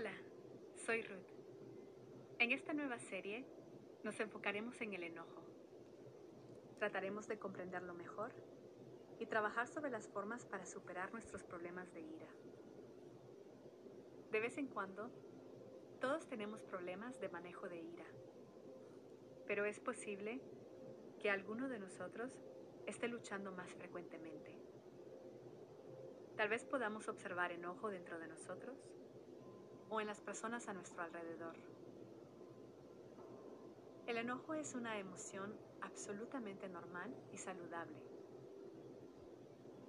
Hola, soy Ruth. En esta nueva serie nos enfocaremos en el enojo. Trataremos de comprenderlo mejor y trabajar sobre las formas para superar nuestros problemas de ira. De vez en cuando, todos tenemos problemas de manejo de ira, pero es posible que alguno de nosotros esté luchando más frecuentemente. Tal vez podamos observar enojo dentro de nosotros o en las personas a nuestro alrededor. El enojo es una emoción absolutamente normal y saludable.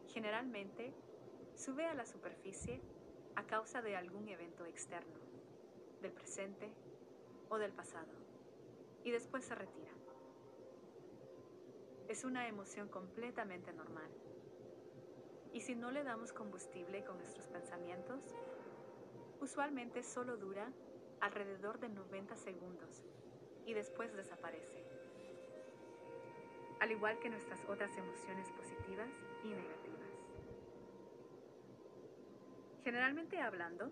Generalmente sube a la superficie a causa de algún evento externo, del presente o del pasado, y después se retira. Es una emoción completamente normal. Y si no le damos combustible con nuestros pensamientos, usualmente solo dura alrededor de 90 segundos y después desaparece. Al igual que nuestras otras emociones positivas y negativas. Generalmente hablando,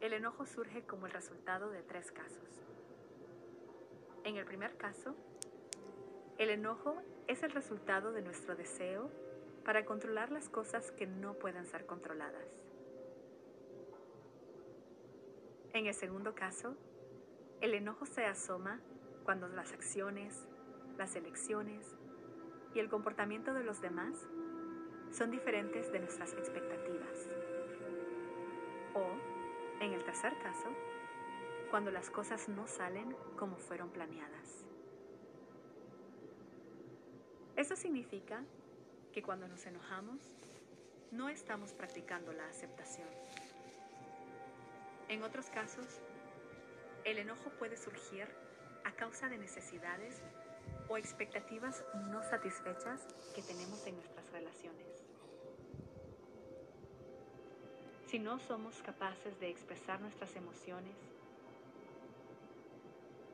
el enojo surge como el resultado de tres casos. En el primer caso, el enojo es el resultado de nuestro deseo para controlar las cosas que no pueden ser controladas. En el segundo caso, el enojo se asoma cuando las acciones, las elecciones y el comportamiento de los demás son diferentes de nuestras expectativas. O, en el tercer caso, cuando las cosas no salen como fueron planeadas. Eso significa que cuando nos enojamos, no estamos practicando la aceptación. En otros casos, el enojo puede surgir a causa de necesidades o expectativas no satisfechas que tenemos en nuestras relaciones. Si no somos capaces de expresar nuestras emociones,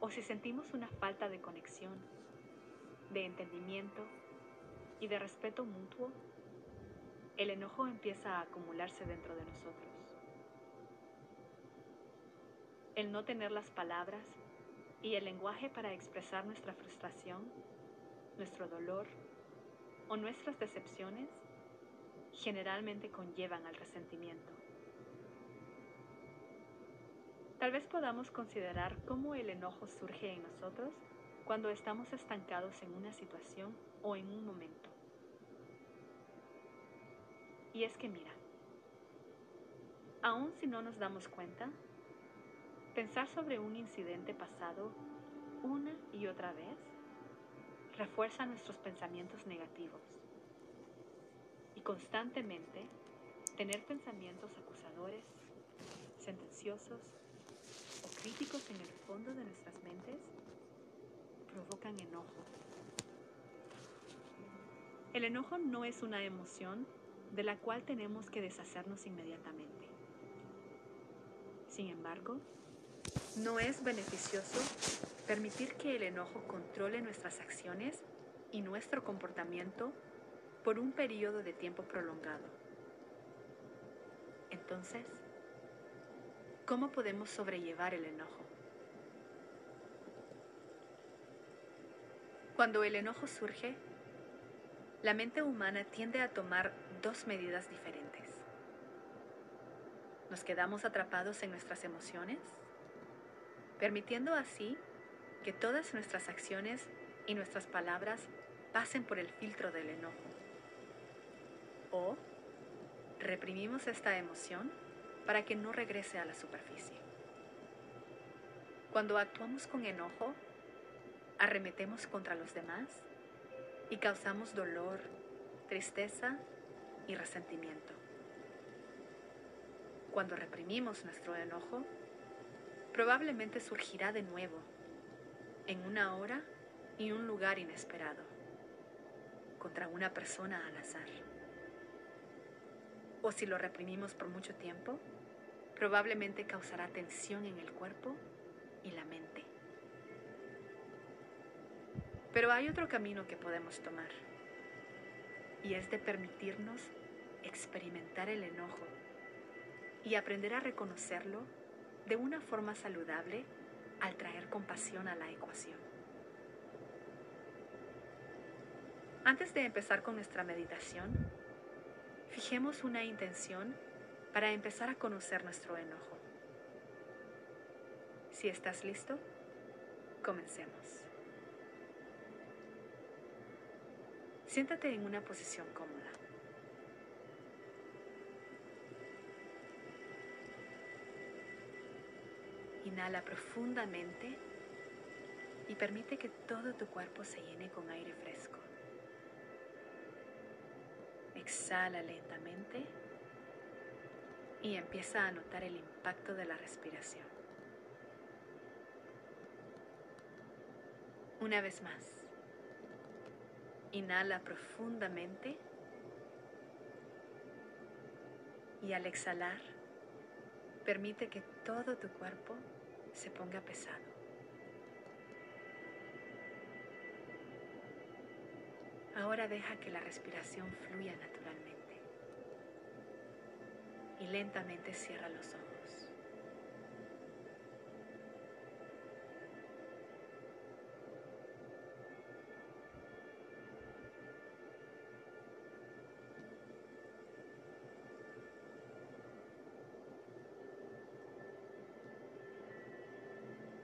o si sentimos una falta de conexión, de entendimiento y de respeto mutuo, el enojo empieza a acumularse dentro de nosotros. El no tener las palabras y el lenguaje para expresar nuestra frustración, nuestro dolor o nuestras decepciones generalmente conllevan al resentimiento. Tal vez podamos considerar cómo el enojo surge en nosotros cuando estamos estancados en una situación o en un momento. Y es que mira, aun si no nos damos cuenta, Pensar sobre un incidente pasado una y otra vez refuerza nuestros pensamientos negativos. Y constantemente tener pensamientos acusadores, sentenciosos o críticos en el fondo de nuestras mentes provocan enojo. El enojo no es una emoción de la cual tenemos que deshacernos inmediatamente. Sin embargo, no es beneficioso permitir que el enojo controle nuestras acciones y nuestro comportamiento por un periodo de tiempo prolongado. Entonces, ¿cómo podemos sobrellevar el enojo? Cuando el enojo surge, la mente humana tiende a tomar dos medidas diferentes. Nos quedamos atrapados en nuestras emociones permitiendo así que todas nuestras acciones y nuestras palabras pasen por el filtro del enojo. O reprimimos esta emoción para que no regrese a la superficie. Cuando actuamos con enojo, arremetemos contra los demás y causamos dolor, tristeza y resentimiento. Cuando reprimimos nuestro enojo, probablemente surgirá de nuevo, en una hora y un lugar inesperado, contra una persona al azar. O si lo reprimimos por mucho tiempo, probablemente causará tensión en el cuerpo y la mente. Pero hay otro camino que podemos tomar, y es de permitirnos experimentar el enojo y aprender a reconocerlo de una forma saludable al traer compasión a la ecuación. Antes de empezar con nuestra meditación, fijemos una intención para empezar a conocer nuestro enojo. Si estás listo, comencemos. Siéntate en una posición cómoda. Inhala profundamente y permite que todo tu cuerpo se llene con aire fresco. Exhala lentamente y empieza a notar el impacto de la respiración. Una vez más, inhala profundamente y al exhalar, permite que todo tu cuerpo se ponga pesado. Ahora deja que la respiración fluya naturalmente y lentamente cierra los ojos.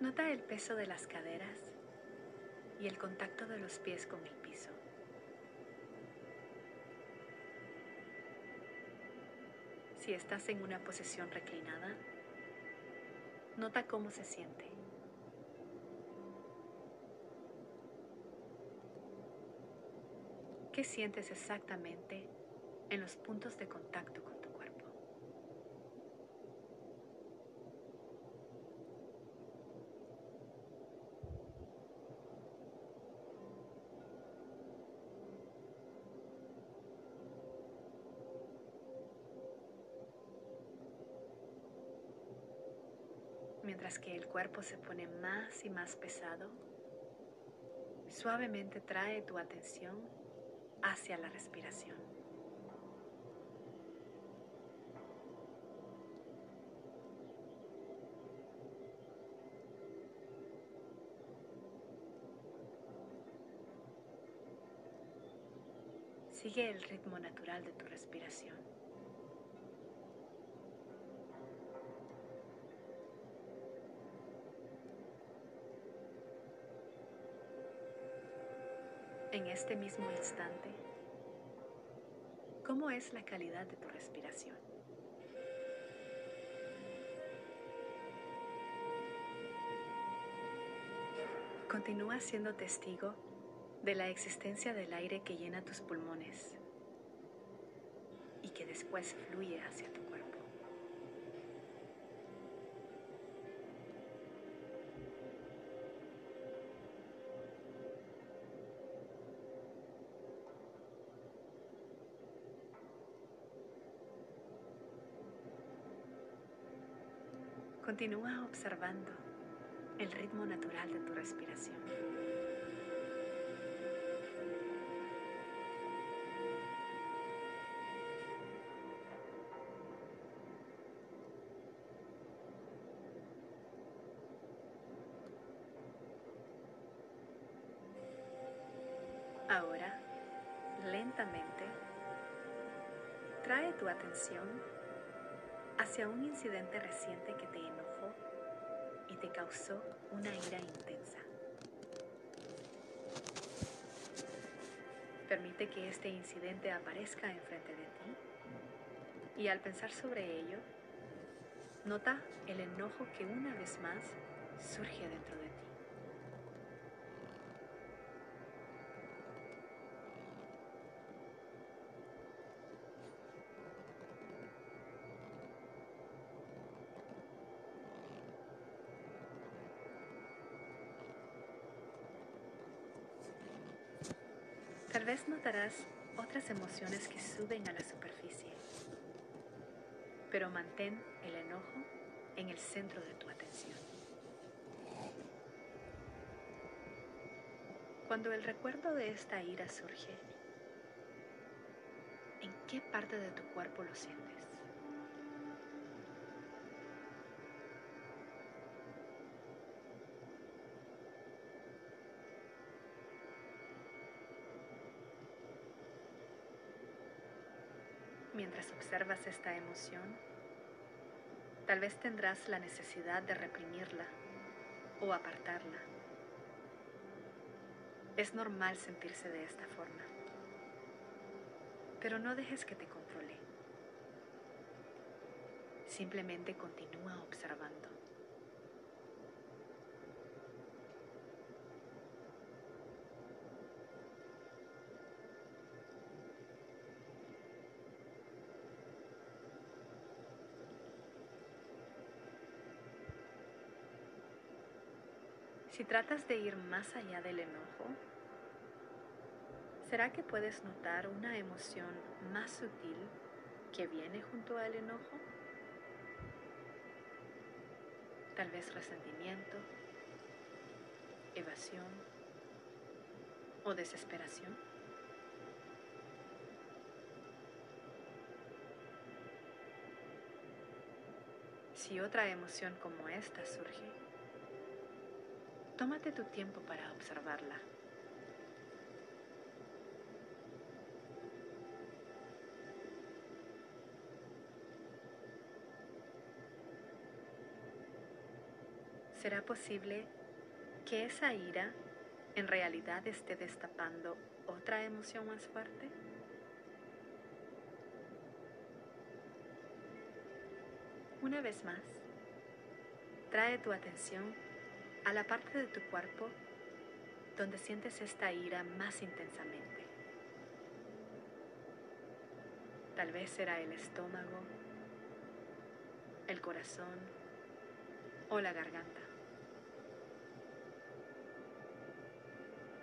Nota el peso de las caderas y el contacto de los pies con el piso. Si estás en una posición reclinada, nota cómo se siente. ¿Qué sientes exactamente en los puntos de contacto con tu cuerpo? Se pone más y más pesado, suavemente trae tu atención hacia la respiración. Sigue el ritmo natural de tu respiración. en este mismo instante, ¿cómo es la calidad de tu respiración? Continúa siendo testigo de la existencia del aire que llena tus pulmones y que después fluye hacia tu cuerpo. Continúa observando el ritmo natural de tu respiración. Ahora, lentamente, trae tu atención hacia un incidente reciente que te enojó y te causó una ira intensa. Permite que este incidente aparezca enfrente de ti y al pensar sobre ello, nota el enojo que una vez más surge dentro de ti. Notarás otras emociones que suben a la superficie, pero mantén el enojo en el centro de tu atención. Cuando el recuerdo de esta ira surge, ¿en qué parte de tu cuerpo lo sientes? Observas esta emoción, tal vez tendrás la necesidad de reprimirla o apartarla. Es normal sentirse de esta forma, pero no dejes que te controle. Simplemente continúa observando. Si tratas de ir más allá del enojo, ¿será que puedes notar una emoción más sutil que viene junto al enojo? Tal vez resentimiento, evasión o desesperación. Si otra emoción como esta surge, Tómate tu tiempo para observarla. ¿Será posible que esa ira en realidad esté destapando otra emoción más fuerte? Una vez más, trae tu atención a la parte de tu cuerpo donde sientes esta ira más intensamente. Tal vez será el estómago, el corazón o la garganta.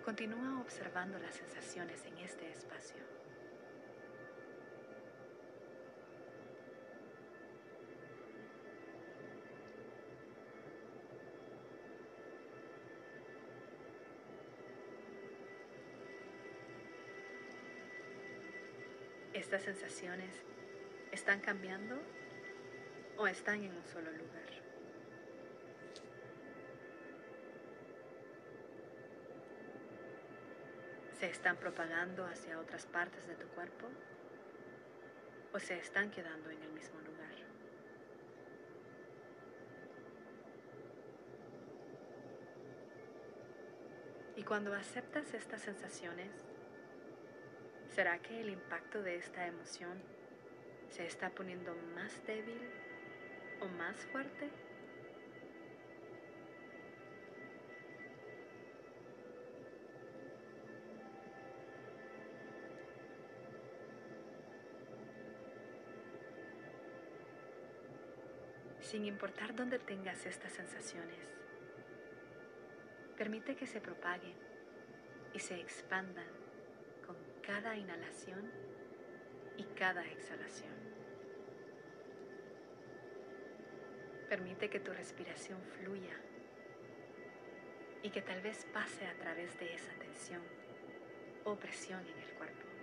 Continúa observando las sensaciones en este espacio. ¿Estas sensaciones están cambiando o están en un solo lugar? ¿Se están propagando hacia otras partes de tu cuerpo o se están quedando en el mismo lugar? Y cuando aceptas estas sensaciones, ¿Será que el impacto de esta emoción se está poniendo más débil o más fuerte? Sin importar dónde tengas estas sensaciones, permite que se propaguen y se expandan cada inhalación y cada exhalación. Permite que tu respiración fluya y que tal vez pase a través de esa tensión o presión en el cuerpo.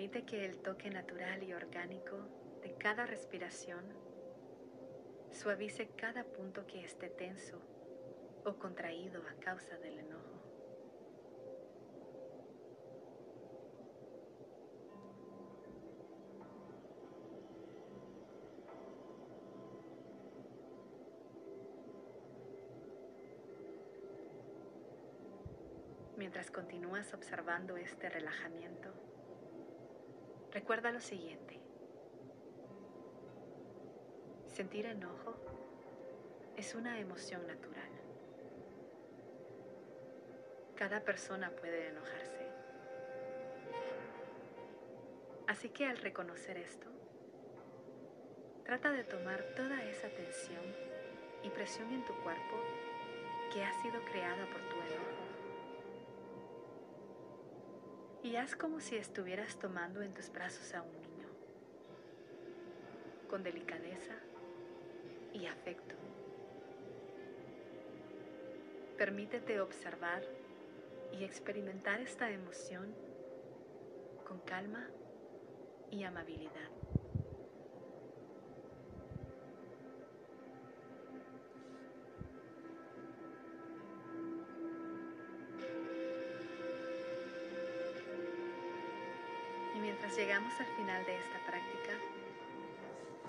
Permite que el toque natural y orgánico de cada respiración suavice cada punto que esté tenso o contraído a causa del enojo. Mientras continúas observando este relajamiento, Recuerda lo siguiente. Sentir enojo es una emoción natural. Cada persona puede enojarse. Así que al reconocer esto, trata de tomar toda esa tensión y presión en tu cuerpo que ha sido creada por tu enojo y haz como si estuvieras tomando en tus brazos a un niño, con delicadeza y afecto. Permítete observar y experimentar esta emoción con calma y amabilidad. Llegamos al final de esta práctica,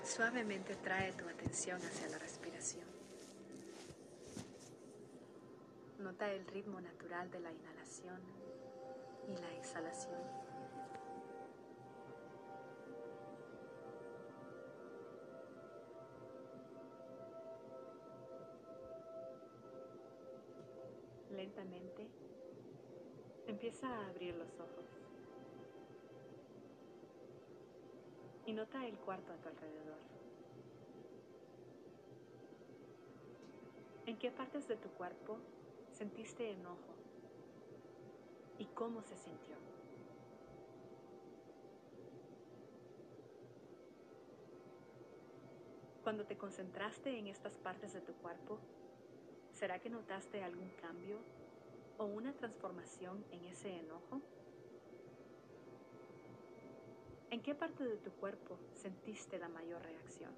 suavemente trae tu atención hacia la respiración. Nota el ritmo natural de la inhalación y la exhalación. Lentamente empieza a abrir los ojos y nota el cuarto a tu alrededor. ¿En qué partes de tu cuerpo sentiste enojo y cómo se sintió. Cuando te concentraste en estas partes de tu cuerpo, ¿será que notaste algún cambio o una transformación en ese enojo? ¿En qué parte de tu cuerpo sentiste la mayor reacción?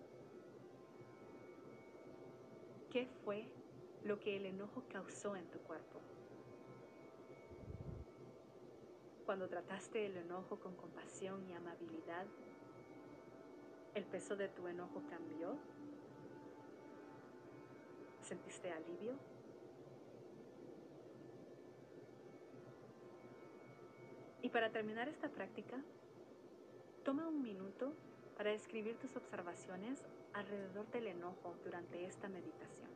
¿Qué fue lo que el enojo causó en tu cuerpo. Cuando trataste el enojo con compasión y amabilidad, ¿el peso de tu enojo cambió? ¿Sentiste alivio? Y para terminar esta práctica, toma un minuto para escribir tus observaciones alrededor del enojo durante esta meditación.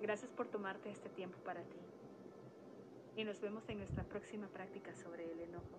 Gracias por tomarte este tiempo para ti. Y nos vemos en nuestra próxima práctica sobre el enojo.